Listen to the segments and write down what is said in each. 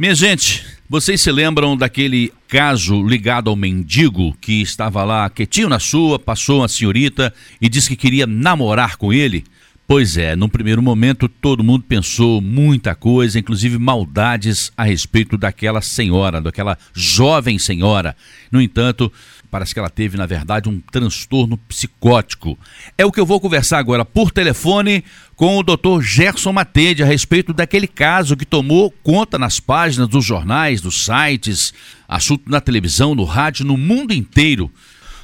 Minha gente, vocês se lembram daquele caso ligado ao mendigo que estava lá quietinho na sua, passou uma senhorita e disse que queria namorar com ele? Pois é, no primeiro momento todo mundo pensou muita coisa, inclusive maldades a respeito daquela senhora, daquela jovem senhora. No entanto, parece que ela teve, na verdade, um transtorno psicótico. É o que eu vou conversar agora por telefone com o Dr. Gerson Matede a respeito daquele caso que tomou conta nas páginas dos jornais, dos sites, assunto na televisão, no rádio, no mundo inteiro.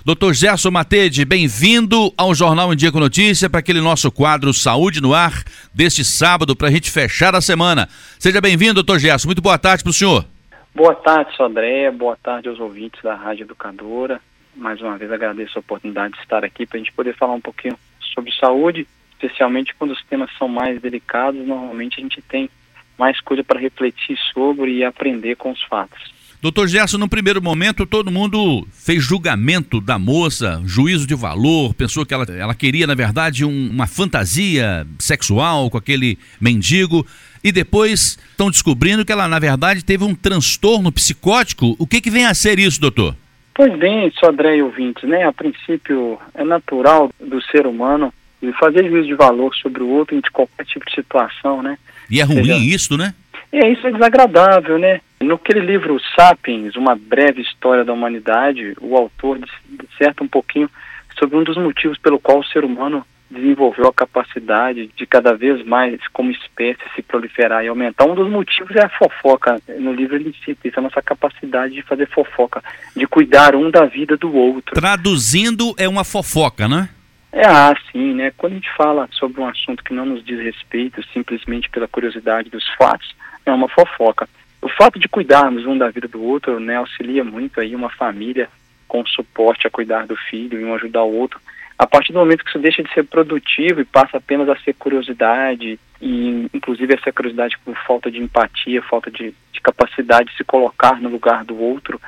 Dr. Gerson Matede, bem-vindo ao Jornal em Dia com Notícia para aquele nosso quadro Saúde no Ar deste sábado para a gente fechar a semana. Seja bem-vindo, doutor Gerson. Muito boa tarde para o senhor. Boa tarde, Sodré. Boa tarde aos ouvintes da Rádio Educadora. Mais uma vez agradeço a oportunidade de estar aqui para a gente poder falar um pouquinho sobre saúde, especialmente quando os temas são mais delicados. Normalmente a gente tem mais coisa para refletir sobre e aprender com os fatos. Doutor Gerson, no primeiro momento todo mundo fez julgamento da moça, juízo de valor, pensou que ela, ela queria, na verdade, um, uma fantasia sexual com aquele mendigo. E depois estão descobrindo que ela, na verdade, teve um transtorno psicótico. O que, que vem a ser isso, doutor? Pois bem, Sodré e ouvintes, né? A princípio é natural do ser humano fazer juízo de valor sobre o outro em qualquer tipo de situação, né? E é ruim Seja... isso, né? É, isso é desagradável, né? Naquele livro Sapiens, Uma Breve História da Humanidade, o autor disserta um pouquinho sobre um dos motivos pelo qual o ser humano desenvolveu a capacidade de cada vez mais, como espécie, se proliferar e aumentar. Um dos motivos é a fofoca. No livro ele cita isso, a nossa capacidade de fazer fofoca, de cuidar um da vida do outro. Traduzindo, é uma fofoca, né? É assim, né? Quando a gente fala sobre um assunto que não nos diz respeito, simplesmente pela curiosidade dos fatos, é uma fofoca. O fato de cuidarmos um da vida do outro, né, auxilia muito aí uma família com suporte a cuidar do filho e um ajudar o outro. A partir do momento que isso deixa de ser produtivo e passa apenas a ser curiosidade, e inclusive essa curiosidade por falta de empatia, falta de, de capacidade de se colocar no lugar do outro,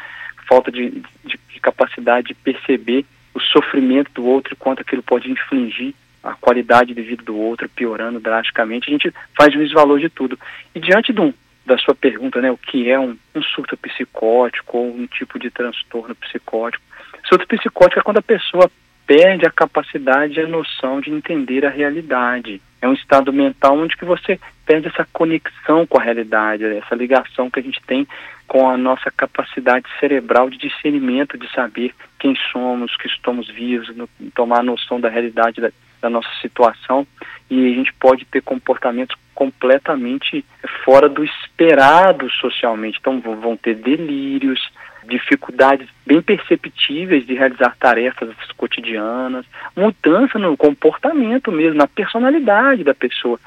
falta de, de, de capacidade de perceber o sofrimento do outro e quanto aquilo pode infligir a qualidade de vida do outro, piorando drasticamente, a gente faz juízo de valor de tudo. E diante de um, da sua pergunta, né, o que é um, um surto psicótico ou um tipo de transtorno psicótico, surto psicótico é quando a pessoa perde a capacidade e a noção de entender a realidade. É um estado mental onde que você perde essa conexão com a realidade, essa ligação que a gente tem com a nossa capacidade cerebral de discernimento, de saber quem somos, que estamos vivos, no, tomar noção da realidade da, da nossa situação e a gente pode ter comportamentos completamente fora do esperado socialmente. Então vão ter delírios, dificuldades bem perceptíveis de realizar tarefas cotidianas, mudança no comportamento mesmo, na personalidade da pessoa.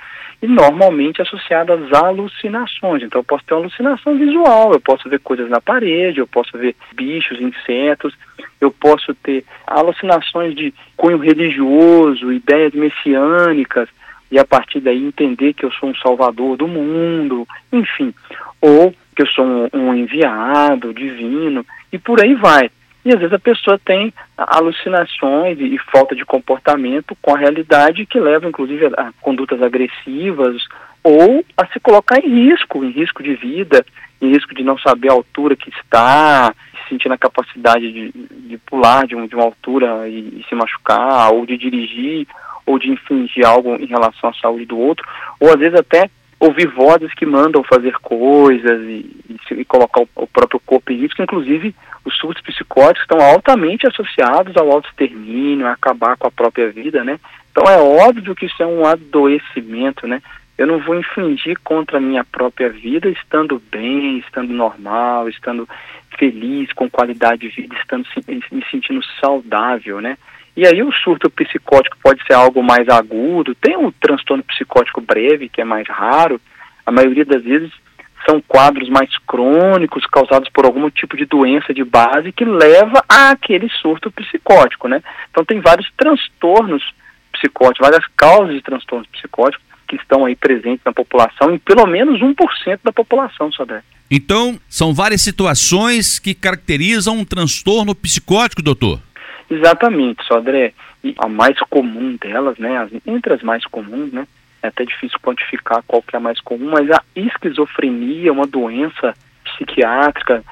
E normalmente associadas às alucinações. Então eu posso ter uma alucinação visual, eu posso ver coisas na parede, eu posso ver bichos, insetos, eu posso ter alucinações de cunho religioso, ideias messiânicas, e a partir daí entender que eu sou um salvador do mundo, enfim, ou que eu sou um, um enviado divino, e por aí vai. E às vezes a pessoa tem alucinações e, e falta de comportamento com a realidade que leva inclusive a, a condutas agressivas ou a se colocar em risco, em risco de vida, em risco de não saber a altura que está, sentindo a capacidade de, de pular de, um, de uma altura e, e, se machucar, ou de dirigir, ou de infringir algo em relação à saúde do outro, ou às vezes até ouvir vozes que mandam fazer coisas e, e, e colocar o, o, próprio corpo em risco, inclusive os surtos psicóticos estão altamente associados ao autoextermínio, a acabar com a própria vida, né? Então é óbvio que isso é um adoecimento, né? Eu não vou infringir contra a minha própria vida estando bem, estando normal, estando feliz, com qualidade de vida, estando me sentindo saudável, né? E aí o surto psicótico pode ser algo mais agudo, tem o transtorno psicótico breve, que é mais raro, a maioria das vezes são quadros mais crônicos causados por algum tipo de doença de base que leva àquele surto psicótico, né? Então tem vários transtornos psicóticos, várias causas de transtornos psicóticos que estão aí presentes na população, em pelo menos 1% da população, Sodré. Então, são várias situações que caracterizam um transtorno psicótico, doutor? Exatamente, Sodré. E a mais comum delas, né, entre as mais comuns, né, é até difícil quantificar qual que é a mais comum, mas a esquizofrenia é uma doença psiquiátrica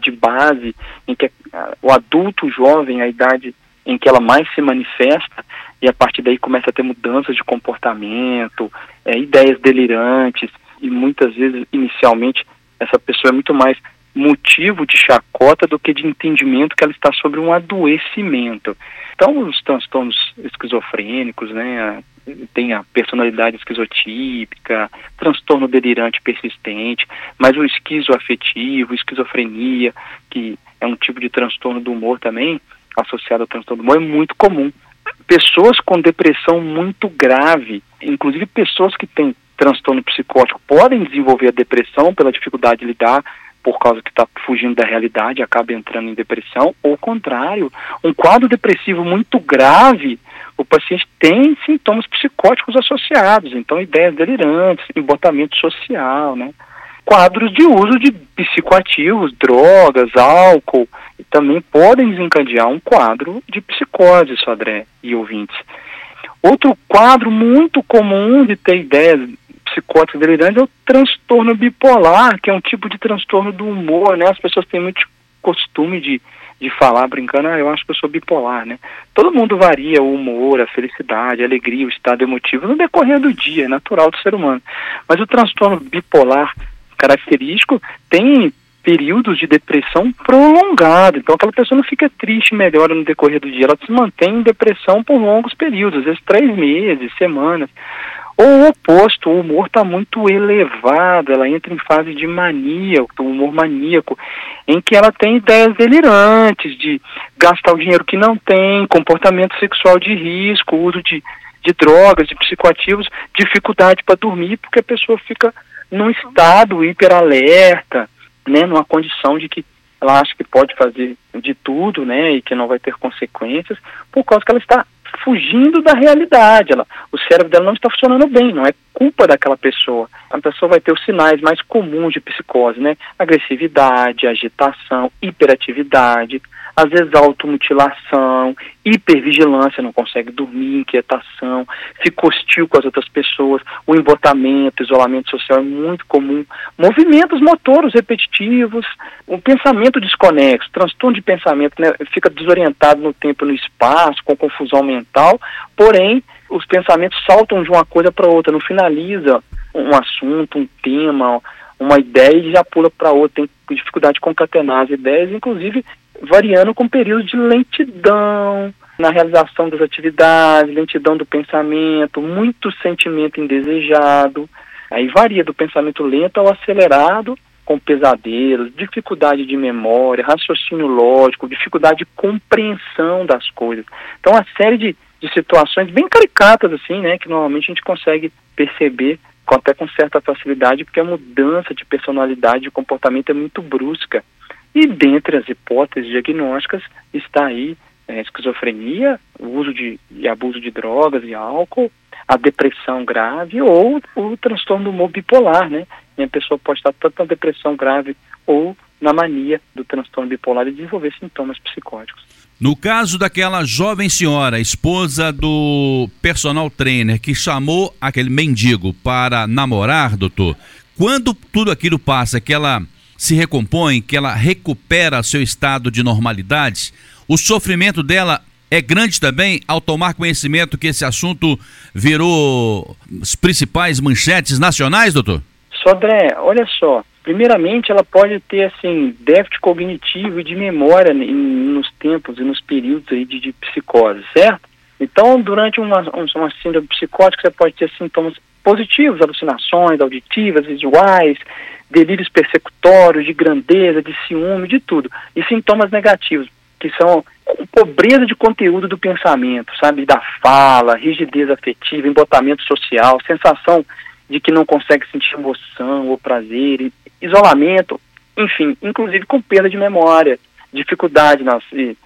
de base em que o adulto jovem, a idade em que ela mais se manifesta, e a partir daí começa a ter mudanças de comportamento, é, ideias delirantes, e muitas vezes, inicialmente, essa pessoa é muito mais motivo de chacota do que de entendimento que ela está sobre um adoecimento. Então, os transtornos esquizofrênicos, né, tem a personalidade esquizotípica, transtorno delirante persistente, mas o esquizoafetivo, esquizofrenia, que é um tipo de transtorno do humor também, associado ao transtorno do humor, é muito comum. Pessoas com depressão muito grave, inclusive pessoas que têm transtorno psicótico, podem desenvolver a depressão pela dificuldade de lidar por causa que está fugindo da realidade, acaba entrando em depressão, ou contrário, um quadro depressivo muito grave, o paciente tem sintomas psicóticos associados, então ideias delirantes, embotamento social, né? Quadros de uso de psicoativos, drogas, álcool, também podem desencadear um quadro de psicose, Sodré e ouvintes. Outro quadro muito comum de ter ideias psicóticas delirantes é o transtorno bipolar, que é um tipo de transtorno do humor, né? As pessoas têm muito costume de, de falar brincando, ah, eu acho que eu sou bipolar, né? Todo mundo varia o humor, a felicidade, a alegria, o estado emotivo no decorrer do dia, é natural do ser humano. Mas o transtorno bipolar característico tem períodos de depressão prolongado. Então aquela pessoa não fica triste melhora no decorrer do dia, ela se mantém em depressão por longos períodos, às vezes três meses, semanas. Ou o oposto, o humor está muito elevado, ela entra em fase de mania, o humor maníaco, em que ela tem ideias delirantes de gastar o dinheiro que não tem, comportamento sexual de risco, uso de, de drogas, de psicoativos, dificuldade para dormir, porque a pessoa fica num estado hiperalerta, né, numa condição de que ela acha que pode fazer de tudo, né, e que não vai ter consequências, por causa que ela está fugindo da realidade. Ela, o cérebro dela não está funcionando bem, não é culpa daquela pessoa. A pessoa vai ter os sinais mais comuns de psicose, né? Agressividade, agitação, hiperatividade, às vezes automutilação, hipervigilância, não consegue dormir, inquietação, fica hostil com as outras pessoas, o embotamento, isolamento social é muito comum, movimentos motores repetitivos, um pensamento desconexo, transtorno de pensamento, né, fica desorientado no tempo e no espaço, com confusão mental, porém os pensamentos saltam de uma coisa para outra, não finaliza um assunto, um tema, uma ideia e já pula para outra, tem dificuldade de concatenar as ideias, inclusive variando com períodos de lentidão na realização das atividades, lentidão do pensamento, muito sentimento indesejado. Aí varia do pensamento lento ao acelerado, com pesadelos, dificuldade de memória, raciocínio lógico, dificuldade de compreensão das coisas. Então, uma série de, de situações bem caricatas, assim, né, que normalmente a gente consegue perceber até com certa facilidade, porque a mudança de personalidade e comportamento é muito brusca. E dentre as hipóteses diagnósticas está aí é, esquizofrenia, uso de, de abuso de drogas e álcool, a depressão grave ou o transtorno bipolar, né? E a pessoa pode estar tanto na depressão grave ou na mania do transtorno bipolar e desenvolver sintomas psicóticos. No caso daquela jovem senhora, esposa do personal trainer, que chamou aquele mendigo para namorar, doutor, quando tudo aquilo passa, que ela se recompõe, que ela recupera seu estado de normalidade, o sofrimento dela é grande também ao tomar conhecimento que esse assunto virou as principais manchetes nacionais, doutor? Sodré, olha só, primeiramente ela pode ter assim déficit cognitivo e de memória nos tempos e nos períodos aí de, de psicose, certo? Então, durante uma, uma síndrome psicótica, você pode ter sintomas positivos, alucinações auditivas, visuais, delírios persecutórios, de grandeza, de ciúme, de tudo. E sintomas negativos, que são pobreza de conteúdo do pensamento, sabe, da fala, rigidez afetiva, embotamento social, sensação de que não consegue sentir emoção ou prazer, isolamento, enfim, inclusive com perda de memória, dificuldade nas,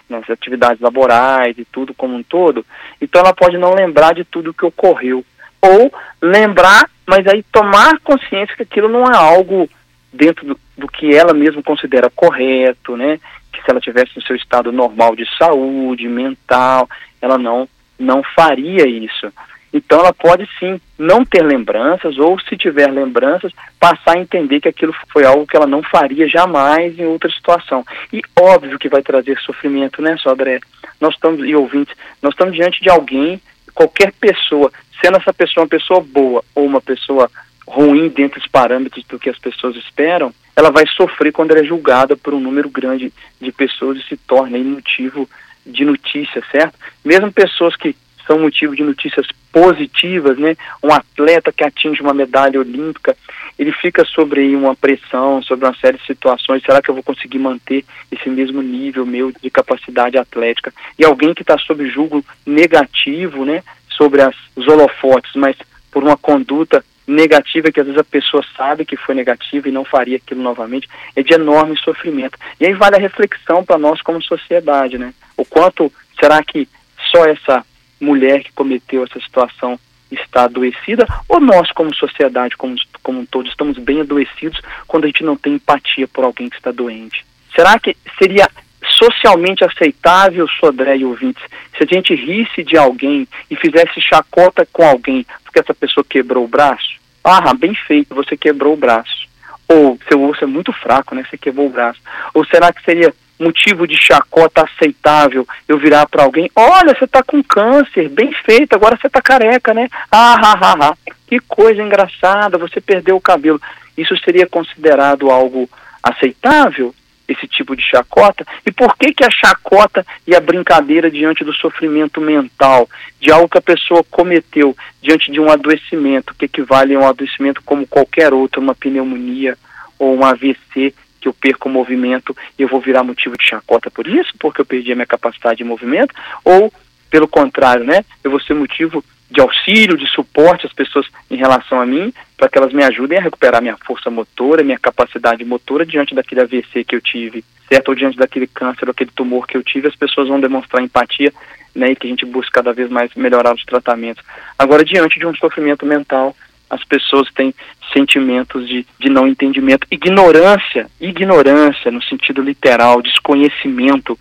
nas atividades laborais e tudo como um todo, então ela pode não lembrar de tudo que ocorreu. Ou lembrar, mas aí tomar consciência que aquilo não é algo dentro do, do que ela mesma considera correto, né? Que se ela tivesse no seu estado normal de saúde, mental, ela não, não faria isso. Então ela pode sim não ter lembranças ou se tiver lembranças, passar a entender que aquilo foi algo que ela não faria jamais em outra situação. E óbvio que vai trazer sofrimento, né, Sodré? Nós estamos e ouvintes, nós estamos diante de alguém, qualquer pessoa, sendo essa pessoa uma pessoa boa ou uma pessoa ruim dentro dos parâmetros do que as pessoas esperam, ela vai sofrer quando ela é julgada por um número grande de pessoas e se torna motivo de notícia, certo? Mesmo pessoas que são motivo de notícias positivas, né? Um atleta que atinge uma medalha olímpica, ele fica sobre uma pressão, sobre uma série de situações. Será que eu vou conseguir manter esse mesmo nível meu de capacidade atlética? E alguém que está sob julgo negativo, né? Sobre as, os holofotes, mas por uma conduta negativa que às vezes a pessoa sabe que foi negativa e não faria aquilo novamente, é de enorme sofrimento. E aí vale a reflexão para nós como sociedade, né? O quanto será que só essa mulher que cometeu essa situação está adoecida ou nós como sociedade como, como um todo estamos bem adoecidos quando a gente não tem empatia por alguém que está doente? Será que seria socialmente aceitável, Sodré e ouvintes, se a gente risse de alguém e fizesse chacota com alguém porque essa pessoa quebrou o braço? Ah, bem feito, você quebrou o braço. Ou seu osso é muito fraco, né? Você quebrou o braço. Ou será que seria motivo de chacota aceitável eu virar para alguém, olha, você está com câncer, bem feito, agora você está careca, né? Ah, ah, ah, ah, que coisa engraçada, você perdeu o cabelo. Isso seria considerado algo aceitável? Esse tipo de chacota? E por que que a chacota e a brincadeira diante do sofrimento mental, de algo que a pessoa cometeu diante de um adoecimento, que equivale a um adoecimento como qualquer outro, uma pneumonia ou um AVC, que eu perco o movimento e eu vou virar motivo de chacota por isso, porque eu perdi a minha capacidade de movimento, ou pelo contrário, né? Eu vou ser motivo de auxílio, de suporte às pessoas em relação a mim, para que elas me ajudem a recuperar minha força motora, minha capacidade motora diante daquele AVC que eu tive, certo? Ou diante daquele câncer, ou aquele tumor que eu tive, as pessoas vão demonstrar empatia, né? E que a gente busca cada vez mais melhorar os tratamentos. Agora, diante de um sofrimento mental, as pessoas têm sentimentos de, de não entendimento, ignorância, ignorância no sentido literal, desconhecimento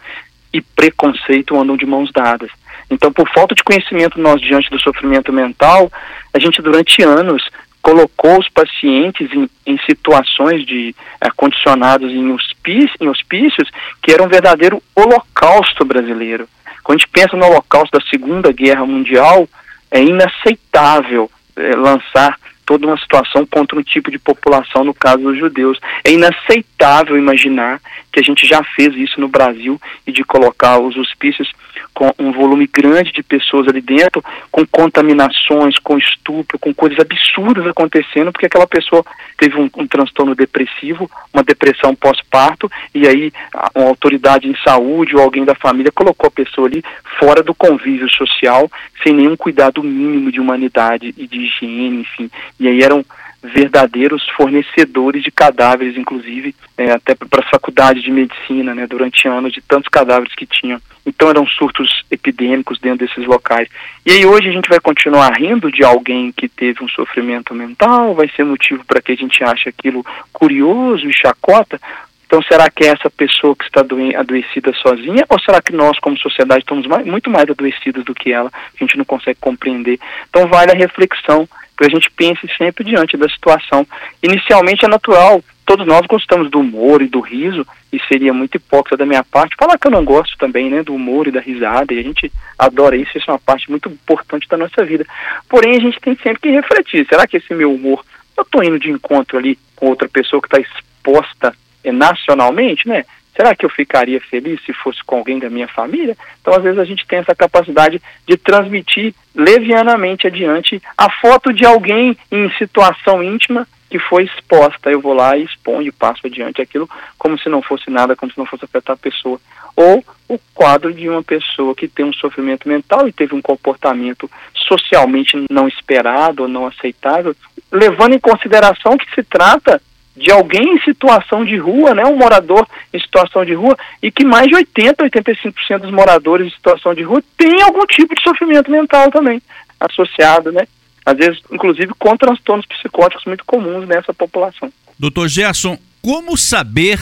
e preconceito andam de mãos dadas. Então, por falta de conhecimento nós diante do sofrimento mental, a gente durante anos colocou os pacientes em, em situações de é, condicionados em, hospício, em hospícios que era um verdadeiro holocausto brasileiro. Quando a gente pensa no holocausto da Segunda Guerra Mundial, é inaceitável é, lançar toda uma situação contra um tipo de população, no caso dos judeus. É inaceitável imaginar que a gente já fez isso no Brasil e de colocar os hospícios com um volume grande de pessoas ali dentro, com contaminações, com estupro, com coisas absurdas acontecendo, porque aquela pessoa teve um, um transtorno depressivo, uma depressão pós-parto, e aí uma autoridade em saúde ou alguém da família colocou a pessoa ali fora do convívio social, sem nenhum cuidado mínimo de humanidade e de higiene, enfim. E aí eram verdadeiros fornecedores de cadáveres, inclusive é, até para as faculdades de medicina, né, durante anos, de tantos cadáveres que tinham. Então eram surtos epidêmicos dentro desses locais. E aí hoje a gente vai continuar rindo de alguém que teve um sofrimento mental, vai ser motivo para que a gente ache aquilo curioso e chacota, então, será que é essa pessoa que está adoecida sozinha ou será que nós, como sociedade, estamos mais, muito mais adoecidos do que ela? A gente não consegue compreender. Então, vale a reflexão que a gente pense sempre diante da situação. Inicialmente é natural, todos nós gostamos do humor e do riso, e seria muito hipócrita da minha parte falar que eu não gosto também, né, do humor e da risada, e a gente adora isso, isso é uma parte muito importante da nossa vida. Porém, a gente tem sempre que refletir, será que esse meu humor, eu estou indo de encontro ali com outra pessoa que está exposta eh, nacionalmente, né, Será que eu ficaria feliz se fosse com alguém da minha família? Então, às vezes, a gente tem essa capacidade de transmitir levianamente adiante a foto de alguém em situação íntima que foi exposta. Eu vou lá e exponho e passo adiante aquilo como se não fosse nada, como se não fosse afetar a pessoa. Ou o quadro de uma pessoa que tem um sofrimento mental e teve um comportamento socialmente não esperado ou não aceitável, levando em consideração que se trata de alguém em situação de rua, né, um morador em situação de rua, e que mais de 80, 85% dos moradores em situação de rua têm algum tipo de sofrimento mental também associado, né? Às vezes, inclusive, com transtornos psicóticos muito comuns nessa população. Doutor Gerson, como saber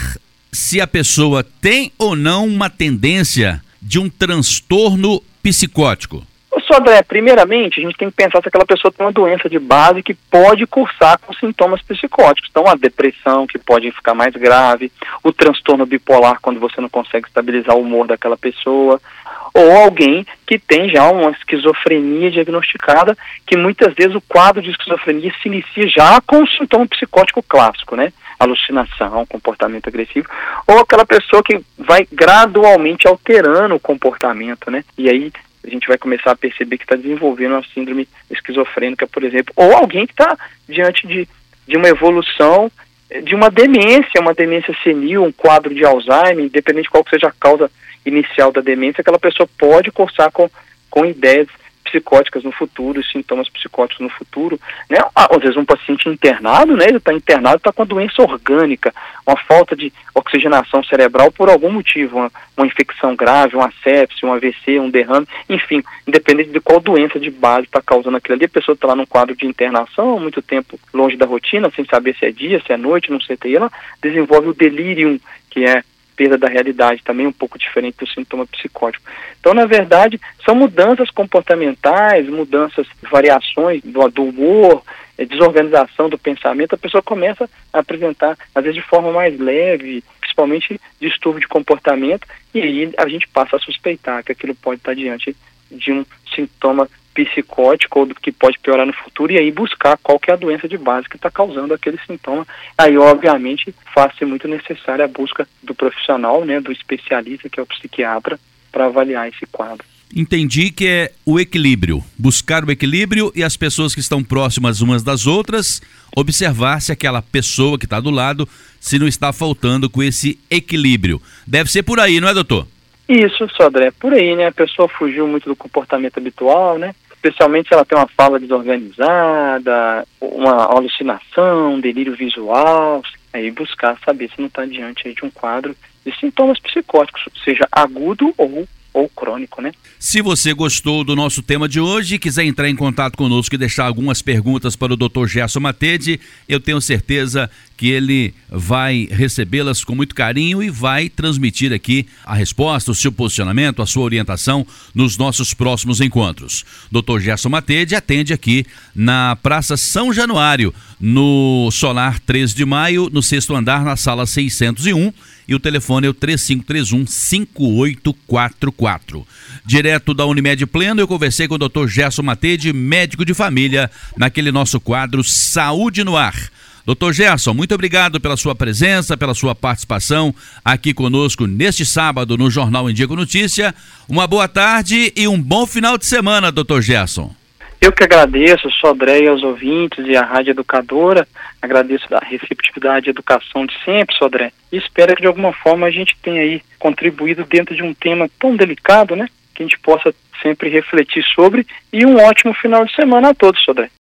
se a pessoa tem ou não uma tendência de um transtorno psicótico? Sodré, primeiramente, a gente tem que pensar se aquela pessoa tem uma doença de base que pode cursar com sintomas psicóticos. Então, a depressão, que pode ficar mais grave, o transtorno bipolar, quando você não consegue estabilizar o humor daquela pessoa, ou alguém que tem já uma esquizofrenia diagnosticada, que muitas vezes o quadro de esquizofrenia se inicia já com o sintoma psicótico clássico, né? Alucinação, comportamento agressivo, ou aquela pessoa que vai gradualmente alterando o comportamento, né? E aí a gente vai começar a perceber que está desenvolvendo uma síndrome esquizofrênica, por exemplo, ou alguém que está diante de, de uma evolução eh, de uma demência, uma demência senil, um quadro de Alzheimer, independente de qual seja a causa inicial da demência, aquela pessoa pode cursar com, com ideias psicóticas no futuro, sintomas psicóticos no futuro, né? Às vezes um paciente internado, né? Ele está internado, está com doença orgânica, uma falta de oxigenação cerebral por algum motivo, uma, uma infecção grave, uma sepse, um AVC, um derrame, enfim, independente de qual doença de base está causando aquilo ali, a pessoa está lá num quadro de internação, muito tempo longe da rotina, sem saber se é dia, se é noite, não sei, ela desenvolve o delírio, que é perda da realidade, também um pouco diferente do sintoma psicótico. Então, na verdade, são mudanças comportamentais, mudanças, variações do, do humor, é, desorganização do pensamento, a pessoa começa a apresentar, às vezes de forma mais leve, principalmente distúrbio de comportamento, e aí a gente passa a suspeitar que aquilo pode estar diante de um sintoma psicótico ou do que pode piorar no futuro e aí buscar qual que é a doença de base que está causando aquele sintoma. Aí, obviamente, faz-se muito necessária a busca do profissional, né, do especialista, que é o psiquiatra, para avaliar esse quadro. Entendi que é o equilíbrio, buscar o equilíbrio e as pessoas que estão próximas umas das outras, observar se aquela pessoa que está do lado, se não está faltando com esse equilíbrio. Deve ser por aí, não é, doutor? Isso, Sodré, por aí, né? A pessoa fugiu muito do comportamento habitual, né? Especialmente se ela tem uma fala desorganizada, uma alucinação, delírio visual, aí buscar saber se não está diante de um quadro de sintomas psicóticos, seja agudo ou ou crônico, né? Se você gostou do nosso tema de hoje e quiser entrar em contato conosco e deixar algumas perguntas para o Dr. Gerson Matede, eu tenho certeza que ele vai recebê-las com muito carinho e vai transmitir aqui a resposta, o seu posicionamento, a sua orientação nos nossos próximos encontros. Dr. Gerson Matede atende aqui na Praça São Januário, no Solar 3 de Maio, no sexto andar, na sala 601 e o telefone é o 3531 5844. Direto da Unimed Pleno, eu conversei com o Dr. Gerson Matede, médico de família, naquele nosso quadro Saúde no Ar. Doutor Gerson, muito obrigado pela sua presença, pela sua participação aqui conosco neste sábado no Jornal com Notícia. Uma boa tarde e um bom final de semana, doutor Gerson. Eu que agradeço, Sodré e aos ouvintes e à Rádio Educadora, agradeço a receptividade e educação de sempre, Sodré, e espero que de alguma forma a gente tenha aí contribuído dentro de um tema tão delicado, né, que a gente possa sempre refletir sobre, e um ótimo final de semana a todos, Sodré.